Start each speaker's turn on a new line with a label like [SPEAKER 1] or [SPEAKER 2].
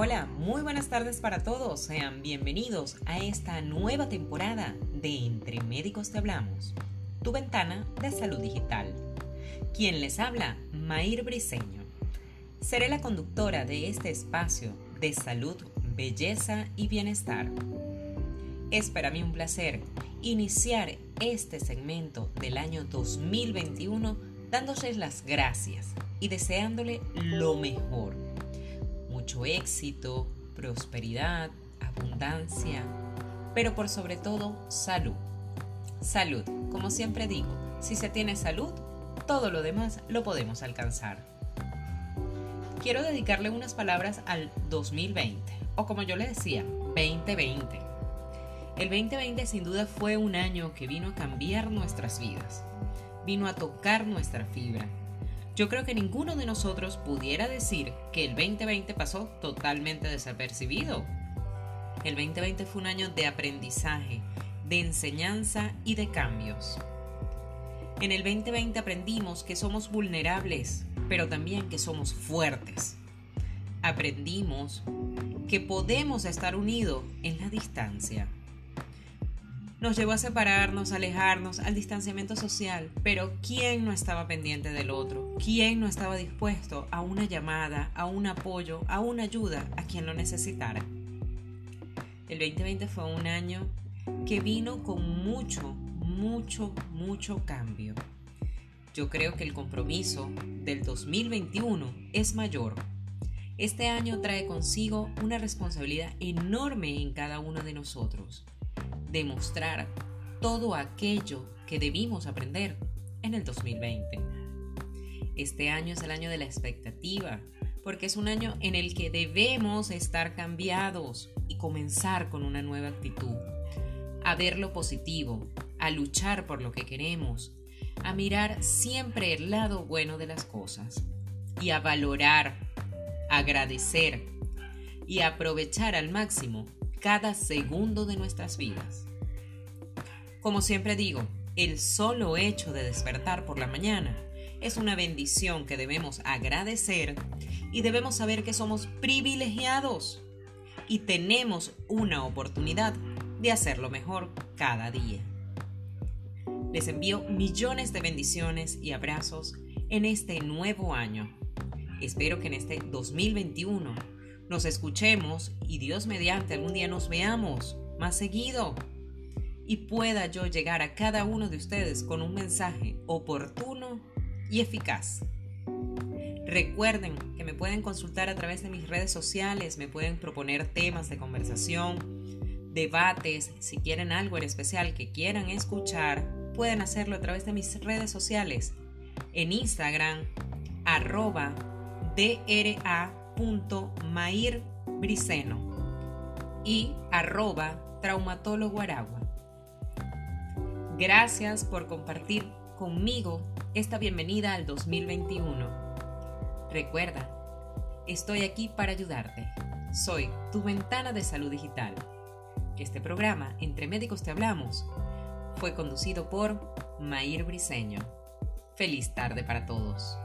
[SPEAKER 1] Hola, muy buenas tardes para todos. Sean bienvenidos a esta nueva temporada de Entre Médicos Te Hablamos, tu ventana de salud digital. Quien les habla, Mair Briseño. Seré la conductora de este espacio de salud, belleza y bienestar. Es para mí un placer iniciar este segmento del año 2021 dándoles las gracias y deseándole lo mejor. Mucho éxito, prosperidad, abundancia, pero por sobre todo salud. Salud, como siempre digo, si se tiene salud, todo lo demás lo podemos alcanzar. Quiero dedicarle unas palabras al 2020, o como yo le decía, 2020. El 2020 sin duda fue un año que vino a cambiar nuestras vidas, vino a tocar nuestra fibra. Yo creo que ninguno de nosotros pudiera decir que el 2020 pasó totalmente desapercibido. El 2020 fue un año de aprendizaje, de enseñanza y de cambios. En el 2020 aprendimos que somos vulnerables, pero también que somos fuertes. Aprendimos que podemos estar unidos en la distancia nos llevó a separarnos, a alejarnos, al distanciamiento social. Pero ¿quién no estaba pendiente del otro? ¿Quién no estaba dispuesto a una llamada, a un apoyo, a una ayuda a quien lo necesitara? El 2020 fue un año que vino con mucho, mucho, mucho cambio. Yo creo que el compromiso del 2021 es mayor. Este año trae consigo una responsabilidad enorme en cada uno de nosotros demostrar todo aquello que debimos aprender en el 2020. Este año es el año de la expectativa, porque es un año en el que debemos estar cambiados y comenzar con una nueva actitud, a ver lo positivo, a luchar por lo que queremos, a mirar siempre el lado bueno de las cosas y a valorar, agradecer y aprovechar al máximo cada segundo de nuestras vidas. Como siempre digo, el solo hecho de despertar por la mañana es una bendición que debemos agradecer y debemos saber que somos privilegiados y tenemos una oportunidad de hacerlo mejor cada día. Les envío millones de bendiciones y abrazos en este nuevo año. Espero que en este 2021 nos escuchemos y Dios mediante algún día nos veamos más seguido y pueda yo llegar a cada uno de ustedes con un mensaje oportuno y eficaz. Recuerden que me pueden consultar a través de mis redes sociales, me pueden proponer temas de conversación, debates, si quieren algo en especial que quieran escuchar, pueden hacerlo a través de mis redes sociales. En Instagram, arroba dra.mairbriceno y arroba traumatólogo aragua. Gracias por compartir conmigo esta bienvenida al 2021. Recuerda, estoy aquí para ayudarte. Soy tu ventana de salud digital. Este programa, Entre Médicos Te Hablamos, fue conducido por Mair Briseño. Feliz tarde para todos.